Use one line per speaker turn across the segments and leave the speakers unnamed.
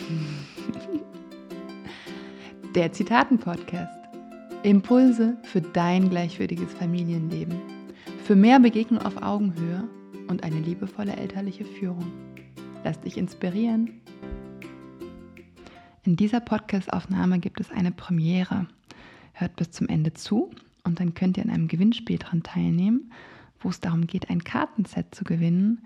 Der Zitaten-Podcast. Impulse für dein gleichwürdiges Familienleben. Für mehr Begegnung auf Augenhöhe und eine liebevolle elterliche Führung. Lass dich inspirieren. In dieser Podcast-Aufnahme gibt es eine Premiere. Hört bis zum Ende zu und dann könnt ihr an einem Gewinnspiel dran teilnehmen, wo es darum geht, ein Kartenset zu gewinnen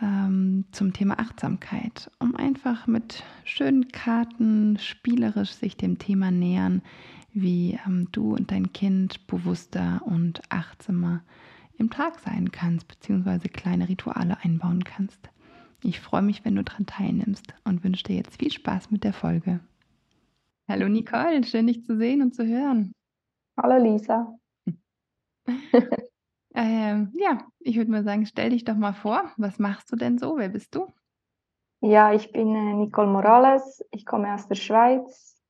ähm, zum Thema Achtsamkeit, um einfach mit schönen Karten spielerisch sich dem Thema nähern, wie ähm, du und dein Kind bewusster und achtsamer im Tag sein kannst, beziehungsweise kleine Rituale einbauen kannst. Ich freue mich, wenn du daran teilnimmst und wünsche dir jetzt viel Spaß mit der Folge. Hallo Nicole, schön dich zu sehen und zu hören.
Hallo Lisa.
Ähm, ja, ich würde mal sagen, stell dich doch mal vor. Was machst du denn so? Wer bist du?
Ja, ich bin äh, Nicole Morales. Ich komme aus der Schweiz,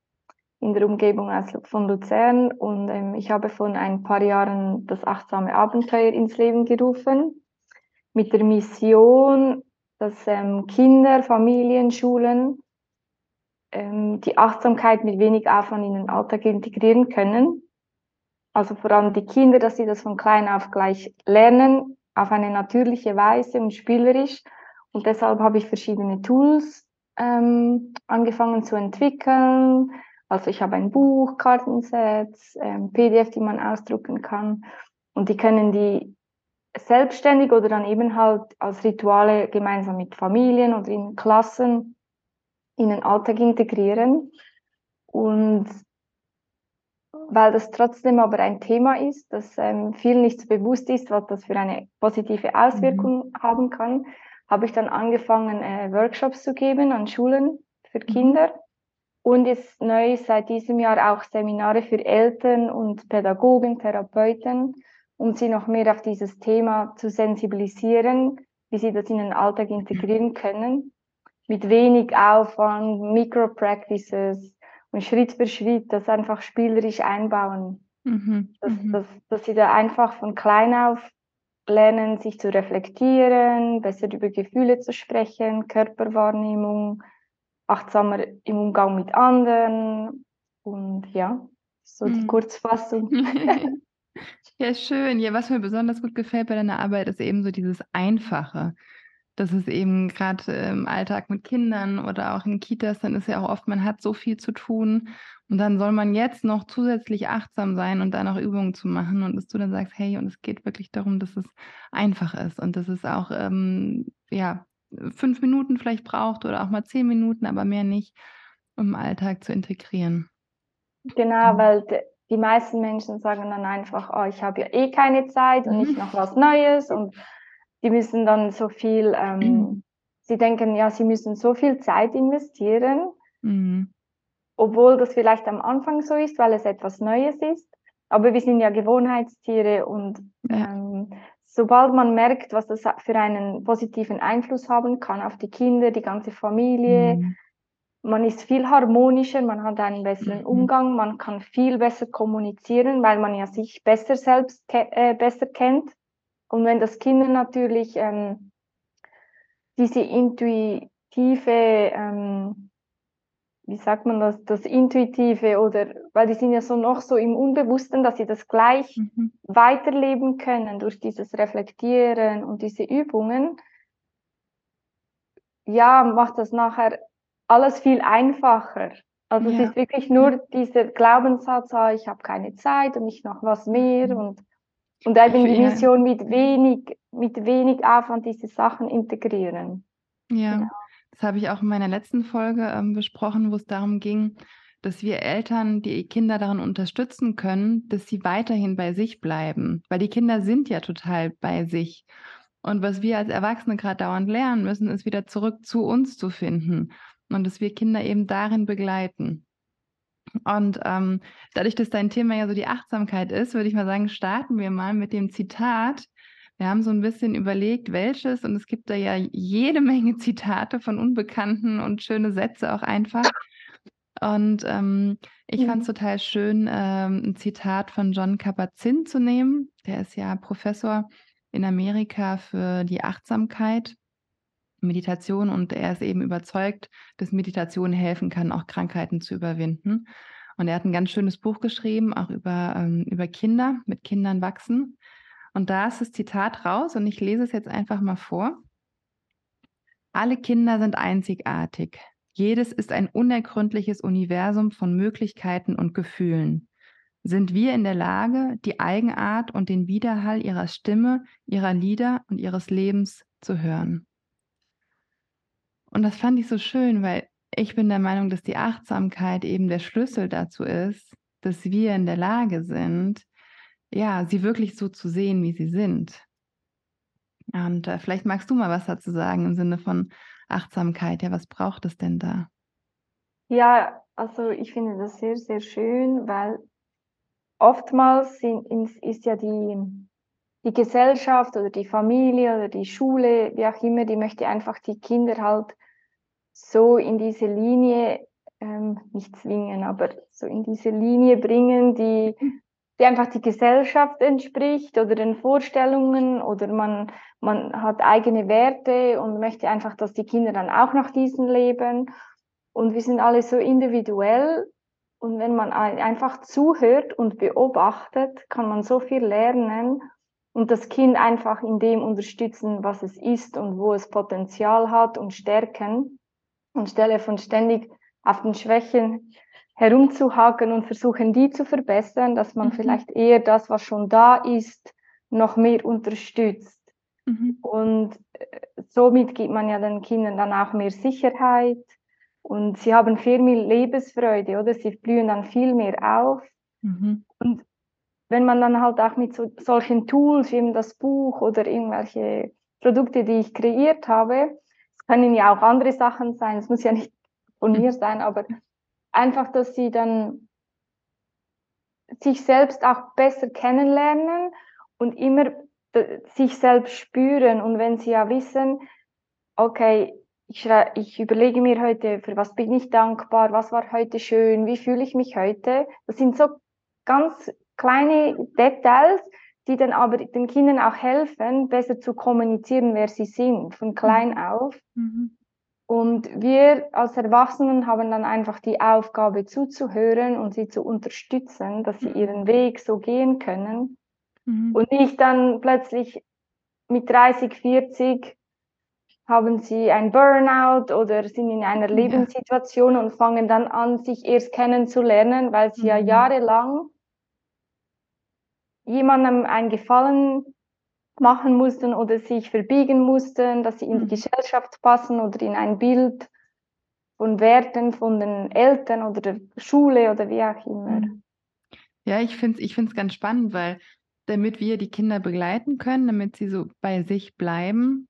in der Umgebung von Luzern und ähm, ich habe vor ein paar Jahren das achtsame Abenteuer ins Leben gerufen mit der Mission, dass ähm, Kinder, Familien, Schulen ähm, die Achtsamkeit mit wenig Aufwand in den Alltag integrieren können also vor allem die Kinder, dass sie das von klein auf gleich lernen, auf eine natürliche Weise und spielerisch. Und deshalb habe ich verschiedene Tools ähm, angefangen zu entwickeln. Also ich habe ein Buch, Kartensets, ähm, PDF, die man ausdrucken kann. Und die können die selbstständig oder dann eben halt als Rituale gemeinsam mit Familien oder in Klassen in den Alltag integrieren. Und weil das trotzdem aber ein Thema ist, das ähm, vielen nicht so bewusst ist, was das für eine positive Auswirkung mhm. haben kann, habe ich dann angefangen, äh, Workshops zu geben an Schulen für mhm. Kinder und jetzt neu seit diesem Jahr auch Seminare für Eltern und Pädagogen, Therapeuten, um sie noch mehr auf dieses Thema zu sensibilisieren, wie sie das in den Alltag integrieren können, mit wenig Aufwand, Micro-Practices, und Schritt für Schritt das einfach spielerisch einbauen. Mhm. Dass, mhm. dass, dass sie da einfach von klein auf lernen, sich zu reflektieren, besser über Gefühle zu sprechen, Körperwahrnehmung, achtsamer im Umgang mit anderen. Und ja, so die mhm. Kurzfassung.
ja, schön. Ja, was mir besonders gut gefällt bei deiner Arbeit, ist eben so dieses Einfache das ist eben gerade im Alltag mit Kindern oder auch in Kitas, dann ist ja auch oft, man hat so viel zu tun. Und dann soll man jetzt noch zusätzlich achtsam sein und da noch Übungen zu machen. Und dass du dann sagst, hey, und es geht wirklich darum, dass es einfach ist und dass es auch, ähm, ja, fünf Minuten vielleicht braucht oder auch mal zehn Minuten, aber mehr nicht, um im Alltag zu integrieren.
Genau, weil die meisten Menschen sagen dann einfach, oh, ich habe ja eh keine Zeit und nicht noch was Neues und die müssen dann so viel, ähm, sie denken, ja, sie müssen so viel Zeit investieren, mhm. obwohl das vielleicht am Anfang so ist, weil es etwas Neues ist. Aber wir sind ja Gewohnheitstiere und ja. Ähm, sobald man merkt, was das für einen positiven Einfluss haben kann auf die Kinder, die ganze Familie, mhm. man ist viel harmonischer, man hat einen besseren mhm. Umgang, man kann viel besser kommunizieren, weil man ja sich besser selbst ke äh, besser kennt. Und wenn das Kinder natürlich ähm, diese intuitive, ähm, wie sagt man das, das Intuitive oder, weil die sind ja so noch so im Unbewussten, dass sie das gleich mhm. weiterleben können durch dieses Reflektieren und diese Übungen, ja, macht das nachher alles viel einfacher. Also ja. es ist wirklich nur dieser Glaubenssatz, ah, ich habe keine Zeit und nicht noch was mehr mhm. und und eben die Mission mit wenig, mit wenig Aufwand diese Sachen integrieren.
Ja, genau. das habe ich auch in meiner letzten Folge ähm, besprochen, wo es darum ging, dass wir Eltern die Kinder daran unterstützen können, dass sie weiterhin bei sich bleiben. Weil die Kinder sind ja total bei sich. Und was wir als Erwachsene gerade dauernd lernen müssen, ist wieder zurück zu uns zu finden. Und dass wir Kinder eben darin begleiten. Und ähm, dadurch, dass dein Thema ja so die Achtsamkeit ist, würde ich mal sagen, starten wir mal mit dem Zitat. Wir haben so ein bisschen überlegt, welches, und es gibt da ja jede Menge Zitate von Unbekannten und schöne Sätze auch einfach. Und ähm, ich fand es total schön, ähm, ein Zitat von John Kabat-Zinn zu nehmen. Der ist ja Professor in Amerika für die Achtsamkeit. Meditation und er ist eben überzeugt, dass Meditation helfen kann, auch Krankheiten zu überwinden. Und er hat ein ganz schönes Buch geschrieben, auch über, ähm, über Kinder, mit Kindern wachsen. Und da ist das Zitat raus und ich lese es jetzt einfach mal vor. Alle Kinder sind einzigartig. Jedes ist ein unergründliches Universum von Möglichkeiten und Gefühlen. Sind wir in der Lage, die Eigenart und den Widerhall ihrer Stimme, ihrer Lieder und ihres Lebens zu hören? Und das fand ich so schön, weil ich bin der Meinung, dass die Achtsamkeit eben der Schlüssel dazu ist, dass wir in der Lage sind, ja, sie wirklich so zu sehen, wie sie sind. Und äh, vielleicht magst du mal was dazu sagen im Sinne von Achtsamkeit. Ja, was braucht es denn da?
Ja, also ich finde das sehr, sehr schön, weil oftmals sind, ist ja die, die Gesellschaft oder die Familie oder die Schule, wie auch immer, die möchte einfach die Kinder halt so in diese Linie, ähm, nicht zwingen, aber so in diese Linie bringen, die, die einfach die Gesellschaft entspricht oder den Vorstellungen oder man, man hat eigene Werte und möchte einfach, dass die Kinder dann auch nach diesen leben. Und wir sind alle so individuell und wenn man einfach zuhört und beobachtet, kann man so viel lernen und das Kind einfach in dem unterstützen, was es ist und wo es Potenzial hat und stärken anstelle von ständig auf den Schwächen herumzuhaken und versuchen, die zu verbessern, dass man mhm. vielleicht eher das, was schon da ist, noch mehr unterstützt. Mhm. Und äh, somit gibt man ja den Kindern dann auch mehr Sicherheit und sie haben viel mehr Lebensfreude, oder? Sie blühen dann viel mehr auf. Mhm. Und wenn man dann halt auch mit so, solchen Tools wie eben das Buch oder irgendwelche Produkte, die ich kreiert habe, können ja auch andere Sachen sein, es muss ja nicht von mir sein, aber einfach, dass sie dann sich selbst auch besser kennenlernen und immer sich selbst spüren. Und wenn sie ja wissen, okay, ich, ich überlege mir heute, für was bin ich dankbar, was war heute schön, wie fühle ich mich heute. Das sind so ganz kleine Details, die dann aber den Kindern auch helfen, besser zu kommunizieren, wer sie sind, von klein mhm. auf. Mhm. Und wir als Erwachsenen haben dann einfach die Aufgabe zuzuhören und sie zu unterstützen, dass sie mhm. ihren Weg so gehen können. Mhm. Und nicht dann plötzlich mit 30, 40 haben sie ein Burnout oder sind in einer Lebenssituation ja. und fangen dann an, sich erst kennenzulernen, weil sie mhm. ja jahrelang jemandem einen Gefallen machen mussten oder sich verbiegen mussten, dass sie in die mhm. Gesellschaft passen oder in ein Bild von Werten von den Eltern oder der Schule oder wie auch immer. Mhm.
Ja, ich finde es ich find's ganz spannend, weil damit wir die Kinder begleiten können, damit sie so bei sich bleiben,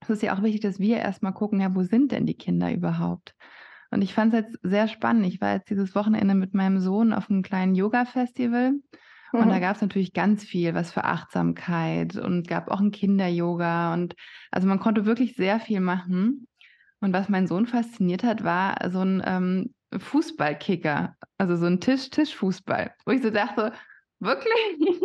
es ist ja auch wichtig, dass wir erstmal gucken, ja, wo sind denn die Kinder überhaupt? Und ich fand es jetzt sehr spannend. Ich war jetzt dieses Wochenende mit meinem Sohn auf einem kleinen Yoga-Festival und da mhm. gab es natürlich ganz viel, was für Achtsamkeit und gab auch ein Kinder-Yoga und also man konnte wirklich sehr viel machen. Und was mein Sohn fasziniert hat, war so ein ähm, Fußballkicker, also so ein Tisch-Tisch-Fußball, wo ich so dachte, wirklich?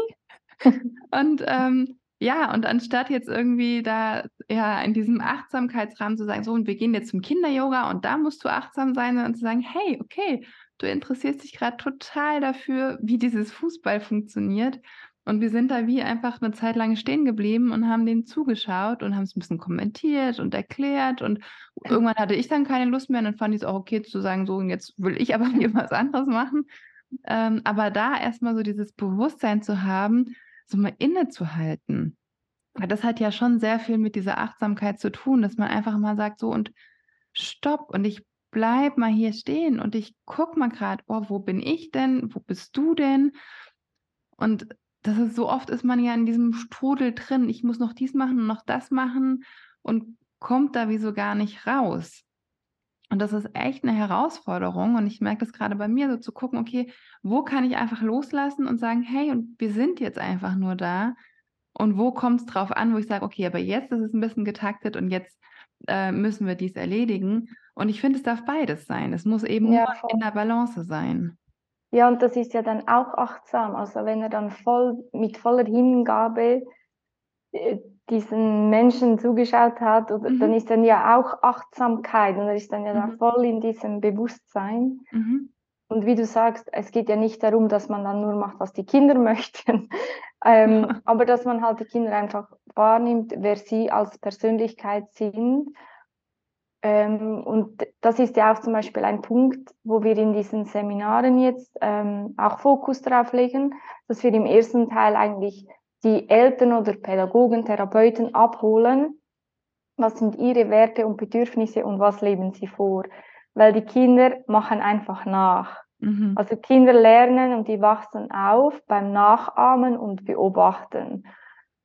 und ähm, ja, und anstatt jetzt irgendwie da ja in diesem Achtsamkeitsrahmen zu sagen, so und wir gehen jetzt zum Kinder-Yoga und da musst du achtsam sein und zu sagen, hey, okay, du interessierst dich gerade total dafür, wie dieses Fußball funktioniert. Und wir sind da wie einfach eine Zeit lang stehen geblieben und haben denen zugeschaut und haben es ein bisschen kommentiert und erklärt. Und irgendwann hatte ich dann keine Lust mehr und dann fand ich es auch okay zu sagen, so, und jetzt will ich aber hier was anderes machen. Ähm, aber da erstmal so dieses Bewusstsein zu haben, so mal innezuhalten. Weil das hat ja schon sehr viel mit dieser Achtsamkeit zu tun, dass man einfach mal sagt, so und stopp und ich bleib mal hier stehen und ich guck mal gerade, oh, wo bin ich denn? Wo bist du denn? Und das ist so oft ist man ja in diesem Strudel drin. Ich muss noch dies machen und noch das machen und kommt da wie so gar nicht raus. Und das ist echt eine Herausforderung. Und ich merke das gerade bei mir, so zu gucken, okay, wo kann ich einfach loslassen und sagen, hey, und wir sind jetzt einfach nur da. Und wo kommt es drauf an, wo ich sage, okay, aber jetzt ist es ein bisschen getaktet und jetzt äh, müssen wir dies erledigen. Und ich finde, es darf beides sein. Es muss eben ja, in der Balance sein.
Ja, und das ist ja dann auch achtsam. Also wenn er dann voll mit voller Hingabe äh, diesen Menschen zugeschaut hat, oder, mhm. dann ist dann ja auch Achtsamkeit und er ist dann ja mhm. da voll in diesem Bewusstsein. Mhm. Und wie du sagst, es geht ja nicht darum, dass man dann nur macht, was die Kinder möchten, ähm, ja. aber dass man halt die Kinder einfach wahrnimmt, wer sie als Persönlichkeit sind. Ähm, und das ist ja auch zum Beispiel ein Punkt, wo wir in diesen Seminaren jetzt ähm, auch Fokus darauf legen, dass wir im ersten Teil eigentlich die Eltern oder Pädagogen, Therapeuten abholen, was sind ihre Werte und Bedürfnisse und was leben sie vor. Weil die Kinder machen einfach nach. Mhm. Also Kinder lernen und die wachsen auf beim Nachahmen und Beobachten.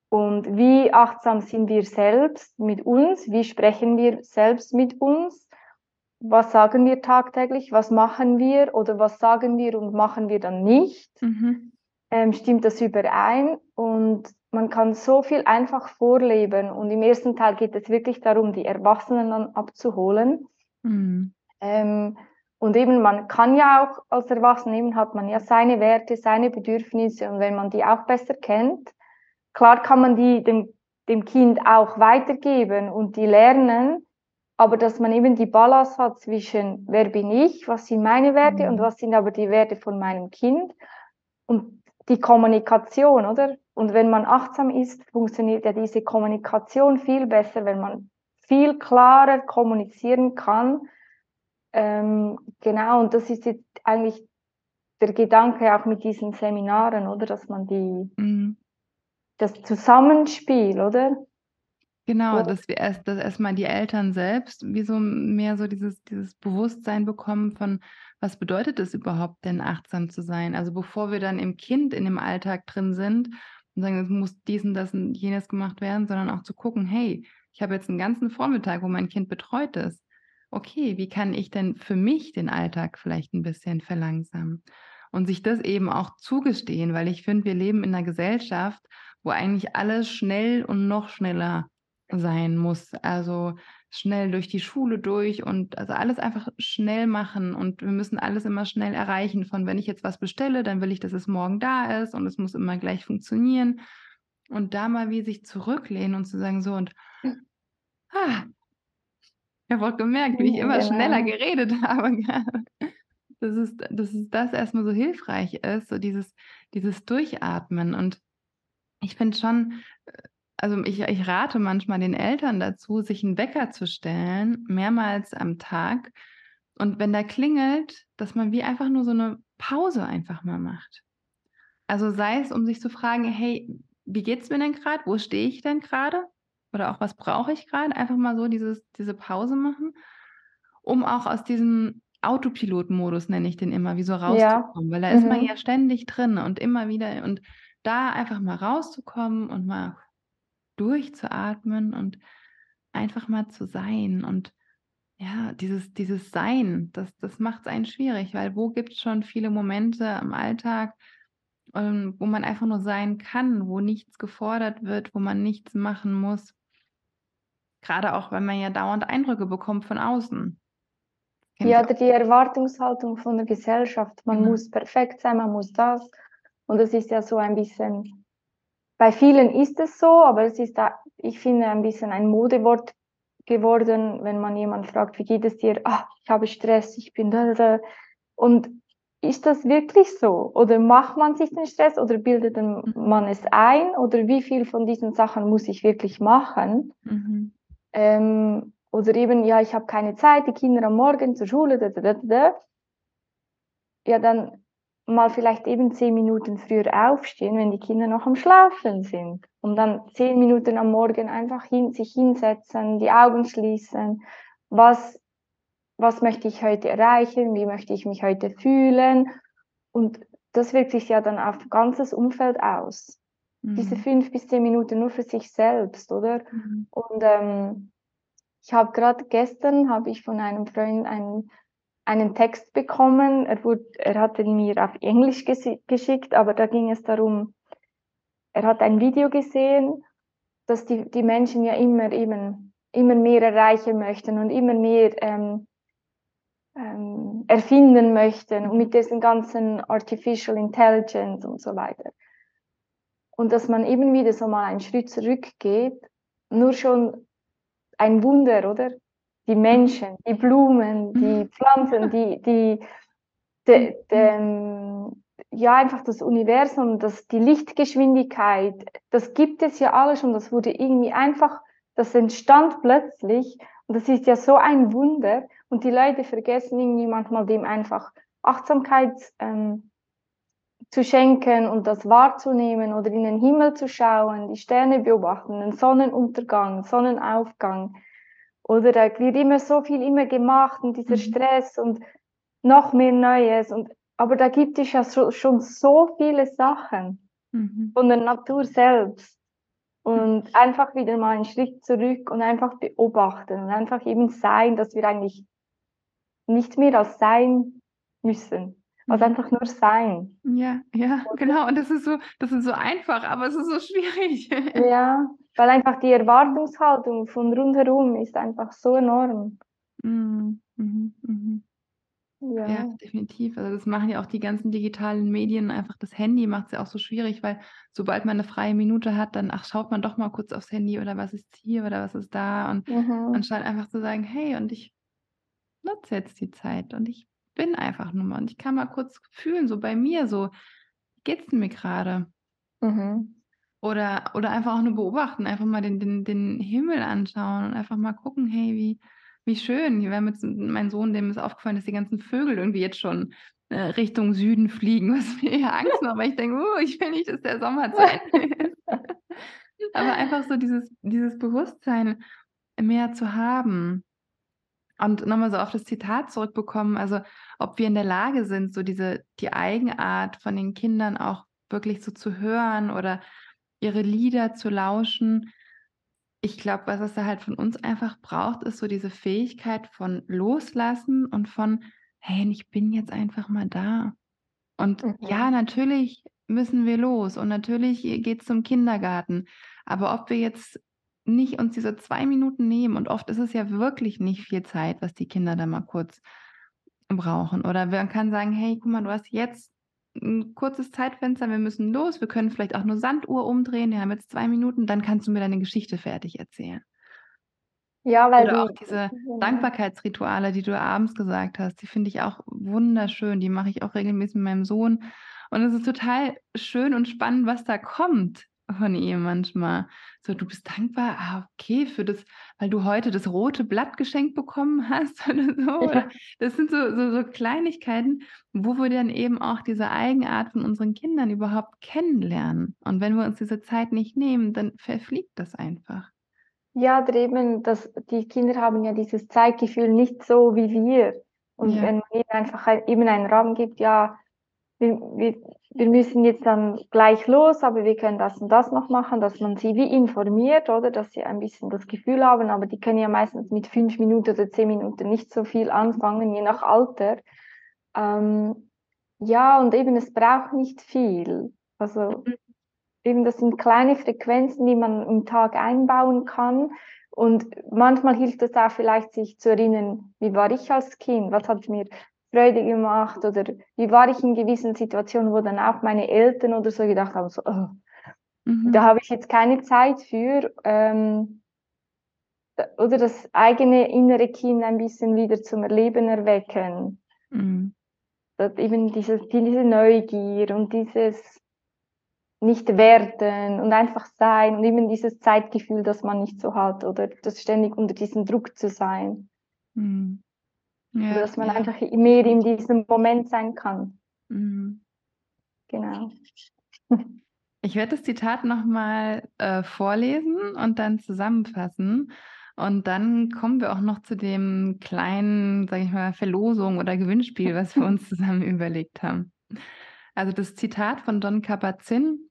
Und wie achtsam sind wir selbst mit uns? Wie sprechen wir selbst mit uns? Was sagen wir tagtäglich? Was machen wir oder was sagen wir und machen wir dann nicht? Mhm ähm, stimmt das überein und man kann so viel einfach vorleben. Und im ersten Teil geht es wirklich darum, die Erwachsenen dann abzuholen. Mhm. Ähm, und eben, man kann ja auch als Erwachsener, eben hat man ja seine Werte, seine Bedürfnisse und wenn man die auch besser kennt, klar kann man die dem, dem Kind auch weitergeben und die lernen, aber dass man eben die Balance hat zwischen, wer bin ich, was sind meine Werte mhm. und was sind aber die Werte von meinem Kind. Und die Kommunikation, oder? Und wenn man achtsam ist, funktioniert ja diese Kommunikation viel besser, wenn man viel klarer kommunizieren kann. Ähm, genau, und das ist jetzt eigentlich der Gedanke auch mit diesen Seminaren, oder? Dass man die, mhm. das Zusammenspiel, oder?
Genau, dass wir erst, dass erstmal die Eltern selbst wie so mehr so dieses, dieses Bewusstsein bekommen von, was bedeutet es überhaupt denn, achtsam zu sein? Also bevor wir dann im Kind in dem Alltag drin sind und sagen, es muss dies und das und jenes gemacht werden, sondern auch zu gucken, hey, ich habe jetzt einen ganzen Vormittag, wo mein Kind betreut ist. Okay, wie kann ich denn für mich den Alltag vielleicht ein bisschen verlangsamen? Und sich das eben auch zugestehen, weil ich finde, wir leben in einer Gesellschaft, wo eigentlich alles schnell und noch schneller sein muss. Also schnell durch die Schule durch und also alles einfach schnell machen und wir müssen alles immer schnell erreichen. Von wenn ich jetzt was bestelle, dann will ich, dass es morgen da ist und es muss immer gleich funktionieren. Und da mal wie sich zurücklehnen und zu sagen, so und ah, ich habe auch gemerkt, wie ich immer genau. schneller geredet habe. Das ist, dass es das erstmal so hilfreich ist, so dieses, dieses Durchatmen. Und ich finde schon, also ich, ich rate manchmal den Eltern dazu, sich einen Wecker zu stellen, mehrmals am Tag. Und wenn der klingelt, dass man wie einfach nur so eine Pause einfach mal macht. Also sei es, um sich zu fragen, hey, wie geht's mir denn gerade? Wo stehe ich denn gerade? Oder auch was brauche ich gerade? Einfach mal so dieses, diese Pause machen, um auch aus diesem Autopilot-Modus, nenne ich den immer, wie so rauszukommen, ja. weil da mhm. ist man mhm. ja ständig drin und immer wieder und da einfach mal rauszukommen und mal durchzuatmen und einfach mal zu sein. Und ja, dieses, dieses Sein, das, das macht es einen schwierig, weil wo gibt es schon viele Momente im Alltag, ähm, wo man einfach nur sein kann, wo nichts gefordert wird, wo man nichts machen muss. Gerade auch, wenn man ja dauernd Eindrücke bekommt von außen.
ja, oder die Erwartungshaltung von der Gesellschaft. Man genau. muss perfekt sein, man muss das. Und das ist ja so ein bisschen bei vielen ist es so, aber es ist, da, ich finde, ein bisschen ein Modewort geworden, wenn man jemand fragt, wie geht es dir? Ah, ich habe Stress, ich bin da, da. Und ist das wirklich so? Oder macht man sich den Stress oder bildet man es ein? Oder wie viel von diesen Sachen muss ich wirklich machen? Mhm. Ähm, oder eben, ja, ich habe keine Zeit, die Kinder am Morgen zur Schule, da, da, da, ja, dann mal vielleicht eben zehn Minuten früher aufstehen, wenn die Kinder noch am Schlafen sind. Und dann zehn Minuten am Morgen einfach hin, sich hinsetzen, die Augen schließen. Was, was möchte ich heute erreichen? Wie möchte ich mich heute fühlen? Und das wirkt sich ja dann auf ganzes Umfeld aus. Mhm. Diese fünf bis zehn Minuten nur für sich selbst, oder? Mhm. Und ähm, ich habe gerade gestern habe ich von einem Freund einen einen Text bekommen. Er, wurde, er hat ihn mir auf Englisch geschickt, aber da ging es darum, er hat ein Video gesehen, dass die, die Menschen ja immer eben immer mehr erreichen möchten und immer mehr ähm, ähm, erfinden möchten und mit diesen ganzen Artificial Intelligence und so weiter. Und dass man eben wieder so mal einen Schritt zurückgeht nur schon ein Wunder, oder? Die Menschen, die Blumen, die Pflanzen, die, die, de, de, ja, einfach das Universum, das, die Lichtgeschwindigkeit, das gibt es ja alles und das wurde irgendwie einfach, das entstand plötzlich. Und das ist ja so ein Wunder. Und die Leute vergessen irgendwie manchmal dem einfach Achtsamkeit ähm, zu schenken und das wahrzunehmen oder in den Himmel zu schauen, die Sterne beobachten, den Sonnenuntergang, Sonnenaufgang. Oder da wird immer so viel immer gemacht und dieser mhm. Stress und noch mehr Neues. Und, aber da gibt es ja so, schon so viele Sachen mhm. von der Natur selbst. Und einfach wieder mal einen Schritt zurück und einfach beobachten und einfach eben sein, dass wir eigentlich nicht mehr als sein müssen. Also einfach nur sein.
Ja, ja, genau. Und das ist so, das ist so einfach, aber es ist so schwierig.
Ja, weil einfach die Erwartungshaltung von rundherum ist einfach so enorm. Mhm, mhm,
mhm. Ja. ja. definitiv. Also das machen ja auch die ganzen digitalen Medien, einfach das Handy macht es ja auch so schwierig, weil sobald man eine freie Minute hat, dann ach, schaut man doch mal kurz aufs Handy oder was ist hier oder was ist da und mhm. anstatt einfach zu sagen, hey, und ich nutze jetzt die Zeit und ich bin einfach nur mal und ich kann mal kurz fühlen, so bei mir, so, wie geht's denn mir gerade? Mhm. Oder, oder einfach auch nur beobachten, einfach mal den, den, den Himmel anschauen und einfach mal gucken, hey, wie, wie schön. Wir haben jetzt mein Sohn, dem ist aufgefallen, dass die ganzen Vögel irgendwie jetzt schon äh, Richtung Süden fliegen, was mir ja Angst macht, weil ich denke, oh, ich will nicht, dass der Sommer zu Ende ist. Aber einfach so dieses, dieses Bewusstsein mehr zu haben. Und nochmal so auf das Zitat zurückbekommen, also ob wir in der Lage sind, so diese, die Eigenart von den Kindern auch wirklich so zu hören oder ihre Lieder zu lauschen. Ich glaube, was es da halt von uns einfach braucht, ist so diese Fähigkeit von Loslassen und von, hey, ich bin jetzt einfach mal da. Und mhm. ja, natürlich müssen wir los und natürlich geht es zum Kindergarten. Aber ob wir jetzt nicht uns diese zwei Minuten nehmen und oft ist es ja wirklich nicht viel Zeit, was die Kinder da mal kurz brauchen. Oder man kann sagen, hey, guck mal, du hast jetzt ein kurzes Zeitfenster, wir müssen los, wir können vielleicht auch nur Sanduhr umdrehen, wir haben jetzt zwei Minuten, dann kannst du mir deine Geschichte fertig erzählen. Ja, weil Oder auch diese Dankbarkeitsrituale, die du abends gesagt hast, die finde ich auch wunderschön. Die mache ich auch regelmäßig mit meinem Sohn. Und es ist total schön und spannend, was da kommt von ihm manchmal. So, du bist dankbar, ah, okay, für das, weil du heute das rote Blatt geschenkt bekommen hast oder so. Oder das sind so, so, so Kleinigkeiten, wo wir dann eben auch diese Eigenart von unseren Kindern überhaupt kennenlernen. Und wenn wir uns diese Zeit nicht nehmen, dann verfliegt das einfach.
Ja, eben, dass die Kinder haben ja dieses Zeitgefühl nicht so wie wir. Und ja. wenn man ihnen einfach eben einen Rahmen gibt, ja, wir, wir, wir müssen jetzt dann gleich los, aber wir können das und das noch machen, dass man sie wie informiert, oder, dass sie ein bisschen das Gefühl haben, aber die können ja meistens mit fünf Minuten oder zehn Minuten nicht so viel anfangen, je nach Alter. Ähm, ja, und eben, es braucht nicht viel. Also, eben, das sind kleine Frequenzen, die man im Tag einbauen kann. Und manchmal hilft es auch vielleicht, sich zu erinnern, wie war ich als Kind? Was hat mir Freude gemacht oder wie war ich in gewissen Situationen, wo dann auch meine Eltern oder so gedacht haben, so, oh, mhm. da habe ich jetzt keine Zeit für. Ähm, oder das eigene innere Kind ein bisschen wieder zum Erleben erwecken. Mhm. Dass eben diese, diese Neugier und dieses nicht werden und einfach sein und eben dieses Zeitgefühl, das man nicht so hat oder das ständig unter diesem Druck zu sein. Mhm. Ja, dass man ja. einfach mehr in diesem Moment sein kann. Mhm.
Genau. Ich werde das Zitat nochmal äh, vorlesen und dann zusammenfassen. Und dann kommen wir auch noch zu dem kleinen, sage ich mal, Verlosung oder Gewinnspiel, was wir uns zusammen überlegt haben. Also das Zitat von Don Kapazin.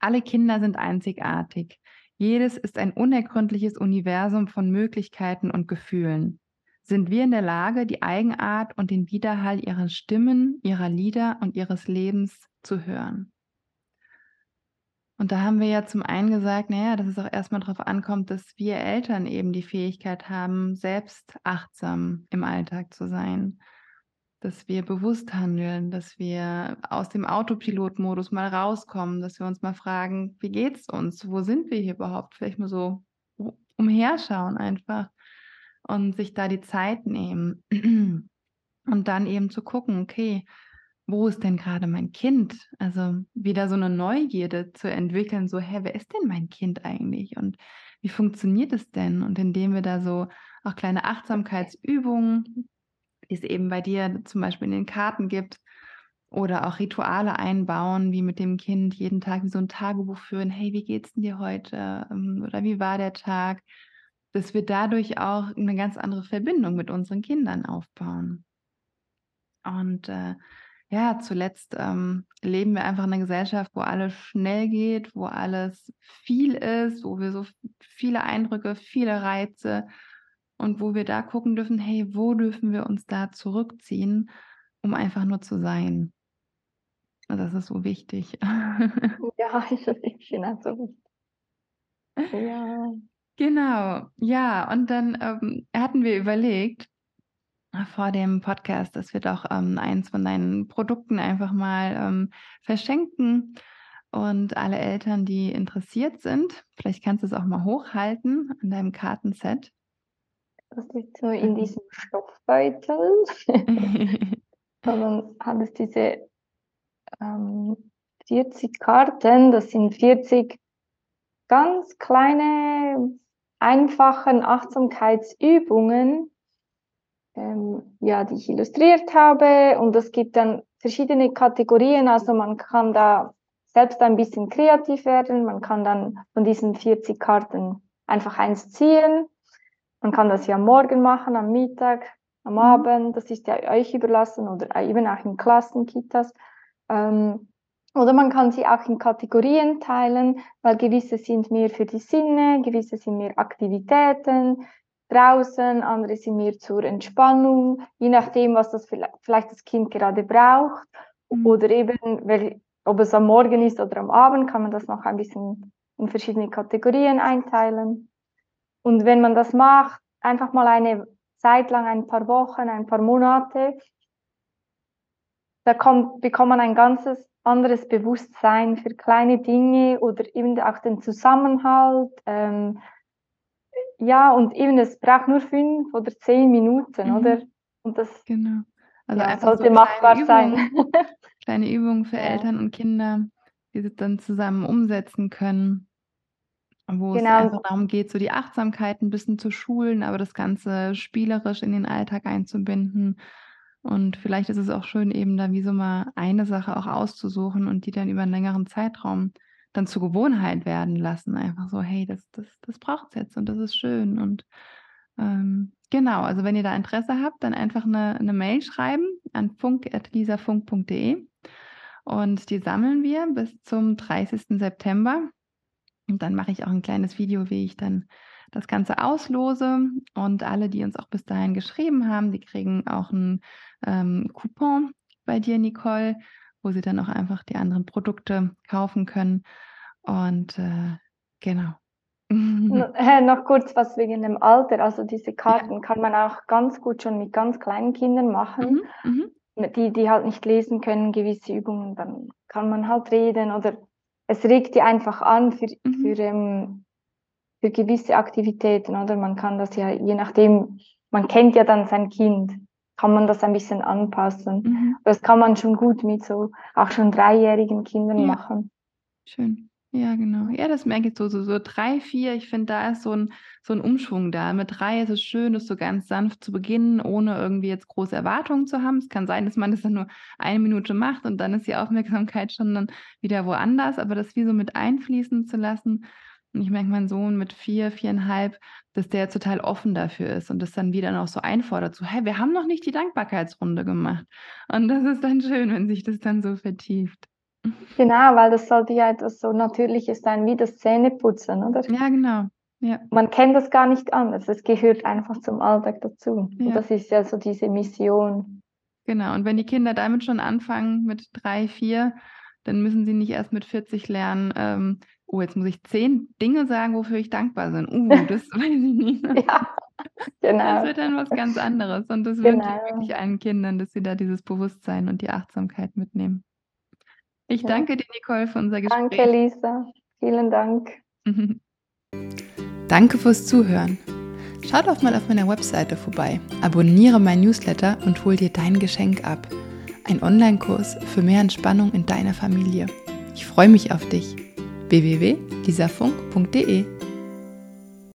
Alle Kinder sind einzigartig. Jedes ist ein unergründliches Universum von Möglichkeiten und Gefühlen sind wir in der Lage, die Eigenart und den Widerhall ihrer Stimmen, ihrer Lieder und ihres Lebens zu hören. Und da haben wir ja zum einen gesagt, naja, dass es auch erstmal darauf ankommt, dass wir Eltern eben die Fähigkeit haben, selbst achtsam im Alltag zu sein. Dass wir bewusst handeln, dass wir aus dem Autopilotmodus mal rauskommen, dass wir uns mal fragen, wie geht's uns? Wo sind wir hier überhaupt? Vielleicht mal so umherschauen einfach und sich da die Zeit nehmen und dann eben zu gucken, okay, wo ist denn gerade mein Kind? Also wieder so eine Neugierde zu entwickeln, so, hä, wer ist denn mein Kind eigentlich? Und wie funktioniert es denn? Und indem wir da so auch kleine Achtsamkeitsübungen, die es eben bei dir zum Beispiel in den Karten gibt, oder auch Rituale einbauen, wie mit dem Kind jeden Tag wie so ein Tagebuch führen, hey, wie geht's denn dir heute? Ähm, oder wie war der Tag? Dass wir dadurch auch eine ganz andere Verbindung mit unseren Kindern aufbauen. Und äh, ja, zuletzt ähm, leben wir einfach in einer Gesellschaft, wo alles schnell geht, wo alles viel ist, wo wir so viele Eindrücke, viele Reize und wo wir da gucken dürfen, hey, wo dürfen wir uns da zurückziehen, um einfach nur zu sein. Und das ist so wichtig.
ja, ich finde das so wichtig. Ja.
Genau, ja, und dann ähm, hatten wir überlegt, vor dem Podcast, dass wir doch ähm, eins von deinen Produkten einfach mal ähm, verschenken. Und alle Eltern, die interessiert sind, vielleicht kannst du es auch mal hochhalten an deinem Kartenset.
Das liegt so in mhm. diesem Stoffbeutel. Und dann hat es diese ähm, 40 Karten, das sind 40 ganz kleine, einfachen Achtsamkeitsübungen, ähm, ja, die ich illustriert habe. Und es gibt dann verschiedene Kategorien. Also man kann da selbst ein bisschen kreativ werden. Man kann dann von diesen 40 Karten einfach eins ziehen. Man kann das ja morgen machen, am Mittag, am mhm. Abend. Das ist ja euch überlassen oder eben auch in Klassen, Kitas. Ähm, oder man kann sie auch in Kategorien teilen, weil gewisse sind mehr für die Sinne, gewisse sind mehr Aktivitäten, draußen, andere sind mehr zur Entspannung, je nachdem, was das vielleicht das Kind gerade braucht. Mhm. Oder eben, ob es am Morgen ist oder am Abend, kann man das noch ein bisschen in verschiedene Kategorien einteilen. Und wenn man das macht, einfach mal eine Zeit lang, ein paar Wochen, ein paar Monate, da kommt, bekommt man ein ganzes anderes Bewusstsein für kleine Dinge oder eben auch den Zusammenhalt, ähm, ja, und eben, es braucht nur fünf oder zehn Minuten, mhm. oder? Und das
genau. also
ja, sollte so machbar
Übung,
sein.
kleine Übungen für ja. Eltern und Kinder, die sie dann zusammen umsetzen können. Wo genau. es einfach darum geht, so die Achtsamkeit ein bisschen zu schulen, aber das Ganze spielerisch in den Alltag einzubinden. Und vielleicht ist es auch schön, eben da wie so mal eine Sache auch auszusuchen und die dann über einen längeren Zeitraum dann zur Gewohnheit werden lassen. Einfach so, hey, das, das, das braucht es jetzt und das ist schön. Und ähm, genau, also wenn ihr da Interesse habt, dann einfach eine, eine Mail schreiben an funk.lisafunk.de und die sammeln wir bis zum 30. September. Und dann mache ich auch ein kleines Video, wie ich dann das Ganze auslose. Und alle, die uns auch bis dahin geschrieben haben, die kriegen auch einen ähm, Coupon bei dir, Nicole, wo sie dann auch einfach die anderen Produkte kaufen können. Und äh, genau.
Noch kurz was wegen dem Alter. Also diese Karten ja. kann man auch ganz gut schon mit ganz kleinen Kindern machen, mhm, mhm. die, die halt nicht lesen können, gewisse Übungen. Dann kann man halt reden oder es regt die einfach an für, mhm. für, ähm, für gewisse Aktivitäten. Oder man kann das ja, je nachdem, man kennt ja dann sein Kind kann man das ein bisschen anpassen. Mhm. Das kann man schon gut mit so auch schon dreijährigen Kindern ja. machen.
Schön. Ja, genau. Ja, das merke ich so, so, so drei, vier, ich finde, da ist so ein, so ein Umschwung da. Mit drei ist es schön, das so ganz sanft zu beginnen, ohne irgendwie jetzt große Erwartungen zu haben. Es kann sein, dass man das dann nur eine Minute macht und dann ist die Aufmerksamkeit schon dann wieder woanders, aber das wie so mit einfließen zu lassen und ich merke, mein Sohn mit vier, viereinhalb, dass der total offen dafür ist und das dann wieder noch so einfordert, so, hey, wir haben noch nicht die Dankbarkeitsrunde gemacht. Und das ist dann schön, wenn sich das dann so vertieft.
Genau, weil das sollte ja etwas so Natürliches sein, wie das Zähneputzen, oder?
Ja, genau. Ja.
Man kennt das gar nicht anders. Es gehört einfach zum Alltag dazu. Ja. Und das ist ja so diese Mission.
Genau. Und wenn die Kinder damit schon anfangen, mit drei, vier, dann müssen sie nicht erst mit 40 lernen, ähm, oh, jetzt muss ich zehn Dinge sagen, wofür ich dankbar bin. Uh, das weiß ich nicht. ja, genau. Das wird dann was ganz anderes. Und das genau. wünsche ich wirklich allen Kindern, dass sie da dieses Bewusstsein und die Achtsamkeit mitnehmen. Ich ja. danke dir, Nicole, für unser Gespräch.
Danke, Lisa. Vielen Dank.
Danke fürs Zuhören. Schau doch mal auf meiner Webseite vorbei, abonniere mein Newsletter und hol dir dein Geschenk ab. Ein Online-Kurs für mehr Entspannung in deiner Familie. Ich freue mich auf dich. www.lisafunk.de